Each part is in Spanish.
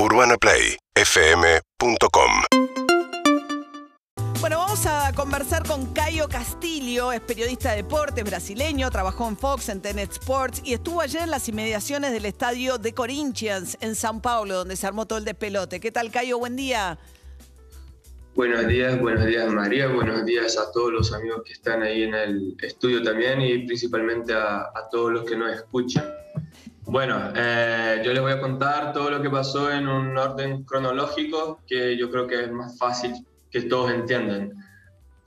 UrbanaPlayFM.com Bueno, vamos a conversar con Caio Castillo, es periodista de deportes brasileño, trabajó en Fox, en Tenet Sports y estuvo ayer en las inmediaciones del estadio de Corinthians en Sao Paulo, donde se armó todo el despelote. ¿Qué tal, Caio? Buen día. Buenos días, buenos días María, buenos días a todos los amigos que están ahí en el estudio también y principalmente a, a todos los que nos escuchan. Bueno, eh, yo les voy a contar todo lo que pasó en un orden cronológico que yo creo que es más fácil que todos entiendan.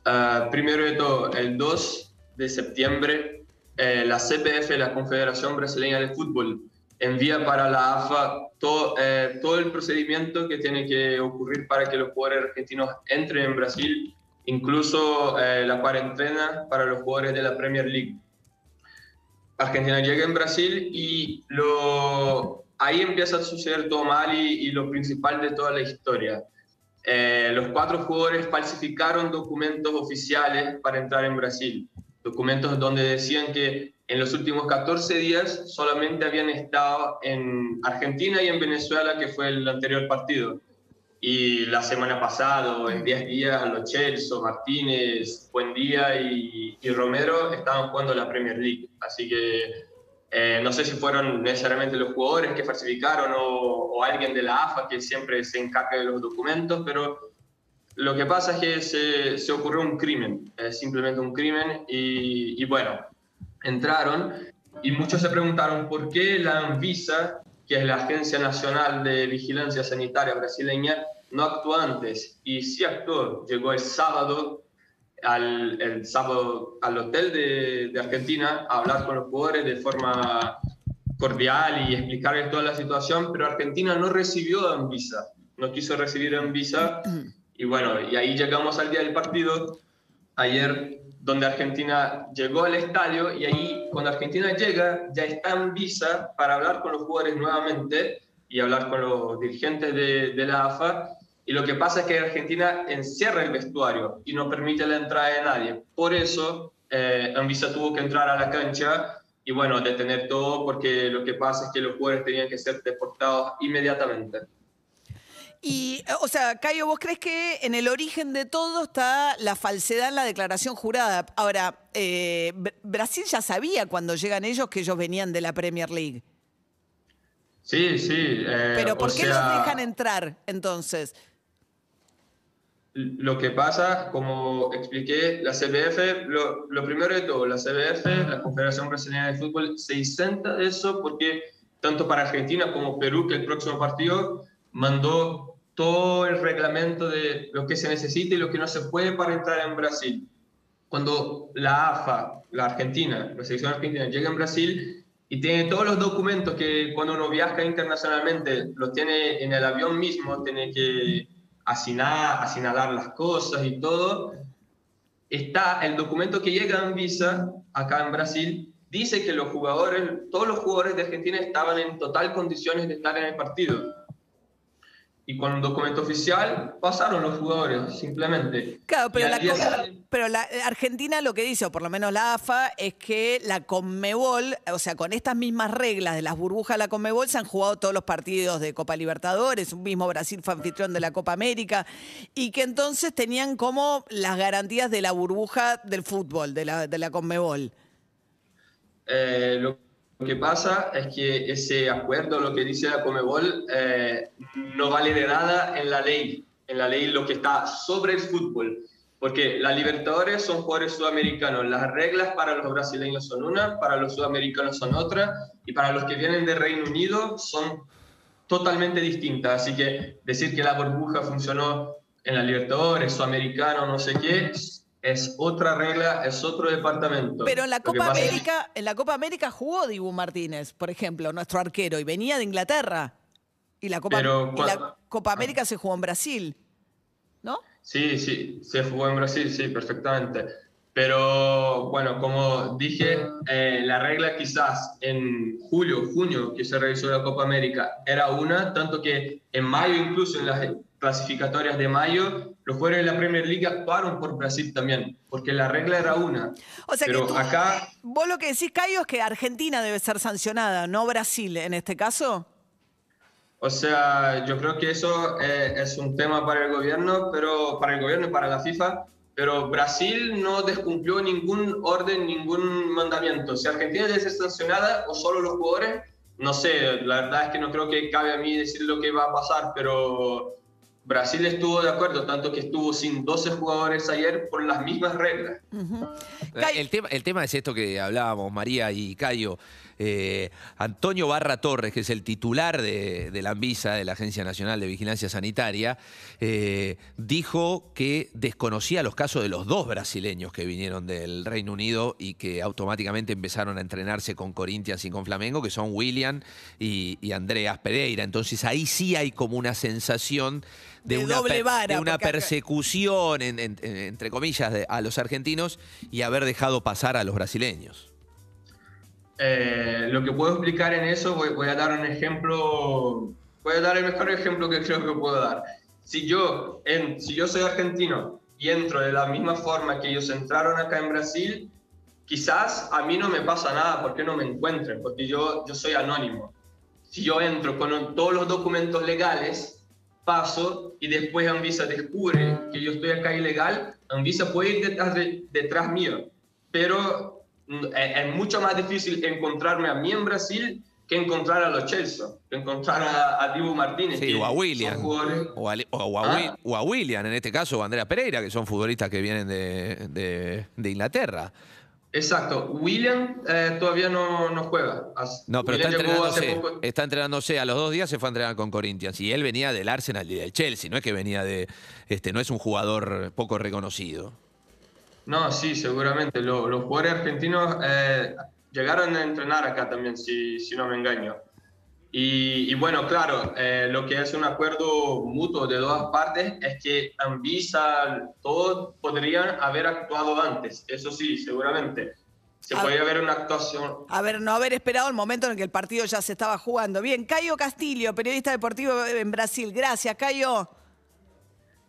Uh, primero de todo, el 2 de septiembre, eh, la CPF, la Confederación Brasileña de Fútbol, envía para la AFA todo, eh, todo el procedimiento que tiene que ocurrir para que los jugadores argentinos entren en Brasil, incluso eh, la cuarentena para los jugadores de la Premier League. Argentina llega en Brasil y ahí empieza a suceder todo mal y, y lo principal de toda la historia. Eh, los cuatro jugadores falsificaron documentos oficiales para entrar en Brasil, documentos donde decían que en los últimos 14 días solamente habían estado en Argentina y en Venezuela, que fue el anterior partido. Y la semana pasada, en 10 días, Los Chelsea, Martínez, Buendía y, y Romero estaban jugando la Premier League. Así que eh, no sé si fueron necesariamente los jugadores que falsificaron o, o, alguien de la AFA que siempre se encarga de los documentos, pero lo que pasa es que se, se ocurrió un crimen, es simplemente un crimen y, y bueno, entraron y muchos se preguntaron por qué la Anvisa, que es la Agencia Nacional de Vigilancia Sanitaria brasileña, no actuó antes. Y sí actuó, llegó el sábado al, el sábado al hotel de, de, Argentina a hablar con los jugadores de forma cordial y explicarles toda la situación, pero Argentina no recibió a Anvisa, no quiso recibir a Anvisa. Y bueno, y ahí llegamos al día del partido. Ayer donde Argentina llegó al estadio y ahí cuando Argentina llega ya está en visa para hablar con los jugadores nuevamente y hablar con los dirigentes de, la AFA. Y lo que pasa es que Argentina encierra el vestuario y no permite la entrada de nadie. Por eso eh, Anvisa tuvo que entrar a la cancha y bueno, detener todo porque lo que pasa es que los jugadores tenían que ser deportados inmediatamente. Y, o sea, Cayo, ¿vos crees que en el origen de todo está la falsedad en la declaración jurada? Ahora, eh, Brasil ya sabía cuando llegan ellos que ellos venían de la Premier League. Sí, sí. Eh, Pero ¿por qué sea, los dejan entrar entonces? Lo que pasa, como expliqué, la CBF, lo, lo primero de todo, la CBF, la Confederación Brasileña de Fútbol, se isenta de eso porque tanto para Argentina como Perú, que el próximo partido mandó todo el reglamento de lo que se necesita y lo que no se puede para entrar en Brasil. Cuando la AFA, la Argentina, la selección argentina llega en Brasil y tiene todos los documentos que cuando uno viaja internacionalmente los tiene en el avión mismo, tiene que asignar, asignalar las cosas y todo, está el documento que llega en visa acá en Brasil, dice que los jugadores, todos los jugadores de Argentina estaban en total condiciones de estar en el partido y con un documento oficial pasaron los jugadores, simplemente. Claro, pero, la, cosa, pero la Argentina lo que dice, o por lo menos la AFA, es que la Conmebol, o sea, con estas mismas reglas de las burbujas de la Conmebol, se han jugado todos los partidos de Copa Libertadores, un mismo Brasil fue anfitrión de la Copa América, y que entonces tenían como las garantías de la burbuja del fútbol, de la, de la Conmebol. Eh, lo lo que pasa es que ese acuerdo, lo que dice la Comebol, eh, no vale de nada en la ley, en la ley lo que está sobre el fútbol, porque las Libertadores son jugadores sudamericanos, las reglas para los brasileños son una, para los sudamericanos son otra, y para los que vienen de Reino Unido son totalmente distintas. Así que decir que la burbuja funcionó en la Libertadores, sudamericano, no sé qué, es otra regla, es otro departamento. Pero en la Copa América, es... en la Copa América jugó Dibu Martínez, por ejemplo, nuestro arquero, y venía de Inglaterra. Y la Copa, Pero, y la Copa América se jugó en Brasil, ¿no? Sí, sí, se jugó en Brasil, sí, perfectamente. Pero bueno, como dije, eh, la regla quizás en julio, junio, que se realizó la Copa América, era una, tanto que en mayo, incluso en las clasificatorias de mayo, los jugadores de la Premier League actuaron por Brasil también, porque la regla era una. O sea Pero que tú, acá. Vos lo que decís, Cayo, es que Argentina debe ser sancionada, no Brasil en este caso. O sea, yo creo que eso eh, es un tema para el gobierno, pero para el gobierno y para la FIFA, pero Brasil no descumplió ningún orden, ningún mandamiento. Si Argentina ya es sancionada o solo los jugadores, no sé, la verdad es que no creo que cabe a mí decir lo que va a pasar, pero Brasil estuvo de acuerdo, tanto que estuvo sin 12 jugadores ayer por las mismas reglas. el, tema, el tema es esto que hablábamos, María y Cayo. Eh, Antonio Barra Torres, que es el titular de, la ANVISA, de la Agencia Nacional de Vigilancia Sanitaria, eh, dijo que desconocía los casos de los dos brasileños que vinieron del Reino Unido y que automáticamente empezaron a entrenarse con Corinthians y con Flamengo, que son William y, Andreas Pereira. Entonces ahí sí hay como una sensación de, una, una persecución, entre comillas, a los argentinos y haber dejado pasar a los brasileños. Eh, lo que puedo explicar en eso, voy, a dar un ejemplo, voy a dar el mejor ejemplo que creo que puedo dar. Si yo, en, si yo soy argentino y entro de la misma forma que ellos entraron acá en Brasil, quizás a mí no me pasa nada porque no me encuentren, porque yo, yo soy anónimo. Si yo entro con todos los documentos legales, paso y después Anvisa descubre que yo estoy acá ilegal, Anvisa puede ir detrás, de, detrás mío. Pero es mucho más difícil encontrarme a mí en Brasil que encontrar a los Chelsea, que encontrar a, Dibu Martínez. Sí, o a William. O a, ¿Ah? o, a, William, en este caso, o a Andrea Pereira, que son futbolistas que vienen de, de, Inglaterra. Exacto. William eh, todavía no, no, juega. No, pero está entrenándose, está entrenándose. A los dos días se fue a entrenar con Corinthians. Y él venía del Arsenal y del Chelsea. No es que venía de. Este, no es un jugador poco reconocido. No, sí, seguramente. Los, jugadores argentinos eh, llegaron a entrenar acá también, si, si no me engaño. Y, bueno, claro, eh, lo que es un acuerdo mutuo de dos partes es que Anvisa, todos podrían haber actuado antes, eso sí, seguramente. Se podría haber una actuación. A ver, no haber esperado el momento en que el partido ya se estaba jugando. Bien, Cayo Castillo, periodista deportivo en Brasil. Gracias, Cayo.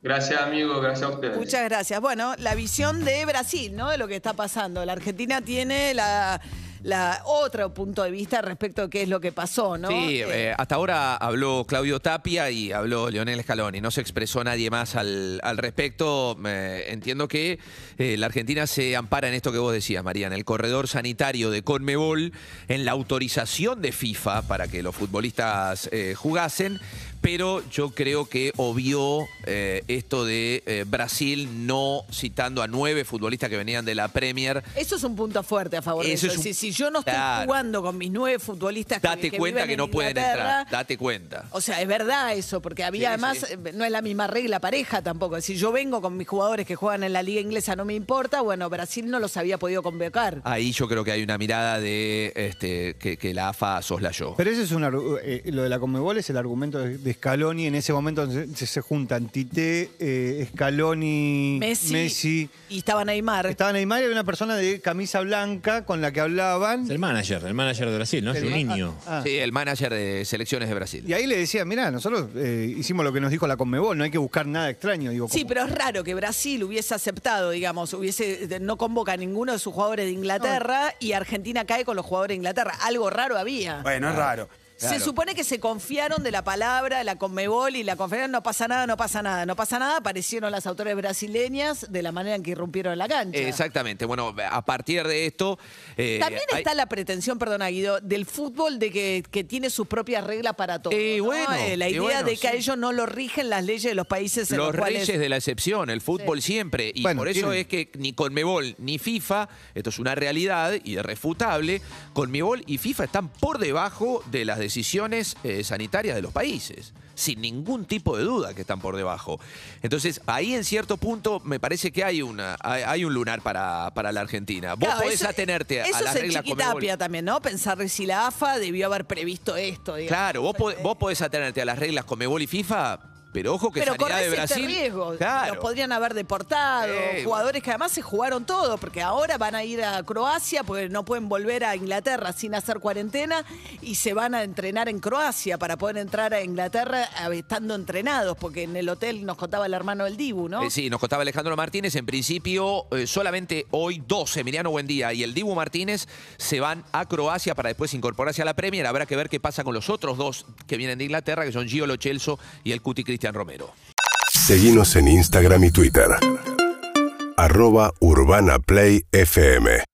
Gracias, amigo, gracias a ustedes. Muchas gracias. Bueno, la visión de Brasil, ¿no? De lo que está pasando. La Argentina tiene la la otro punto de vista respecto a qué es lo que pasó, ¿no? Sí, eh, eh, hasta ahora habló Claudio Tapia y habló Leonel Scaloni, no se expresó nadie más al, respecto. entiendo que eh, la Argentina se ampara en esto que vos decías, María, en el corredor sanitario de Conmebol, en la autorización de FIFA para que los futbolistas jugasen, pero yo creo que obvió esto de Brasil no citando a nueve futbolistas que venían de la Premier. Eso es un punto fuerte a favor de eso yo no estoy jugando con mis nueve futbolistas Date que, cuenta que, no pueden entrar. Date cuenta. O sea, es verdad eso, porque había además, eh, no es la misma regla pareja tampoco. Si yo vengo con mis jugadores que juegan en la liga inglesa, no me importa. Bueno, Brasil no los había podido convocar. Ahí yo creo que hay una mirada de este, que, la AFA soslayó. Pero ese es un eh, lo de la Conmebol es el argumento de, Scaloni. En ese momento se, se juntan Tite, eh, Scaloni, Messi, Y estaba Neymar. Estaba Neymar y había una persona de camisa blanca con la que hablaba el manager, el manager de Brasil, ¿no? Es un niño. Ah. Sí, el manager de selecciones de Brasil. Y ahí le decía, mirá, nosotros eh, hicimos lo que nos dijo la Conmebol, no hay que buscar nada extraño. Digo, sí, pero es raro que Brasil hubiese aceptado, digamos, hubiese no convoca a ninguno de sus jugadores de Inglaterra y Argentina cae con los jugadores de Inglaterra. Algo raro había. Bueno, es raro. Se supone que se confiaron de la palabra de la Conmebol y la conferencia no pasa nada, no pasa nada, no pasa nada. Aparecieron las autores brasileñas de la manera en que irrumpieron en la cancha. Exactamente. Bueno, a partir de esto. Eh, También está la pretensión, perdona Guido, del fútbol de que, tiene sus propias reglas para todo. Y bueno, eh, la idea de que a ellos no lo rigen las leyes de los países en los, los reyes de la excepción, el fútbol siempre. Y por eso es que ni Conmebol ni FIFA, esto es una realidad y irrefutable, Conmebol y FIFA están por debajo de las decisiones eh, sanitarias de los países, sin ningún tipo de duda que están por debajo. Entonces, ahí en cierto punto me parece que hay, una, hay, un lunar para, para, la Argentina. Vos podés atenerte a las reglas Chiquitapia también, ¿no? Pensar si la AFA debió haber previsto esto. Claro, vos, podés, vos podés atenerte a las reglas Comebol y FIFA Pero ojo que Pero Sanidad de este Brasil. riesgo. Claro. Los podrían haber deportado. Eh, jugadores que además se jugaron todo, porque ahora van a ir a Croacia, porque no pueden volver a Inglaterra sin hacer cuarentena, y se van a entrenar en Croacia para poder entrar a Inglaterra estando entrenados, porque en el hotel nos contaba el hermano del Dibu, ¿no? Eh, sí, nos contaba Alejandro Martínez. En principio, eh, solamente hoy dos, Emiliano Buendía y el Dibu Martínez, se van a Croacia para después incorporarse a la Premier. Habrá que ver qué pasa con los otros dos que vienen de Inglaterra, que son Gio Lo Celso y el Cuti Cristian Romero. Seguimos en Instagram y Twitter. Arroba Urbana Play FM.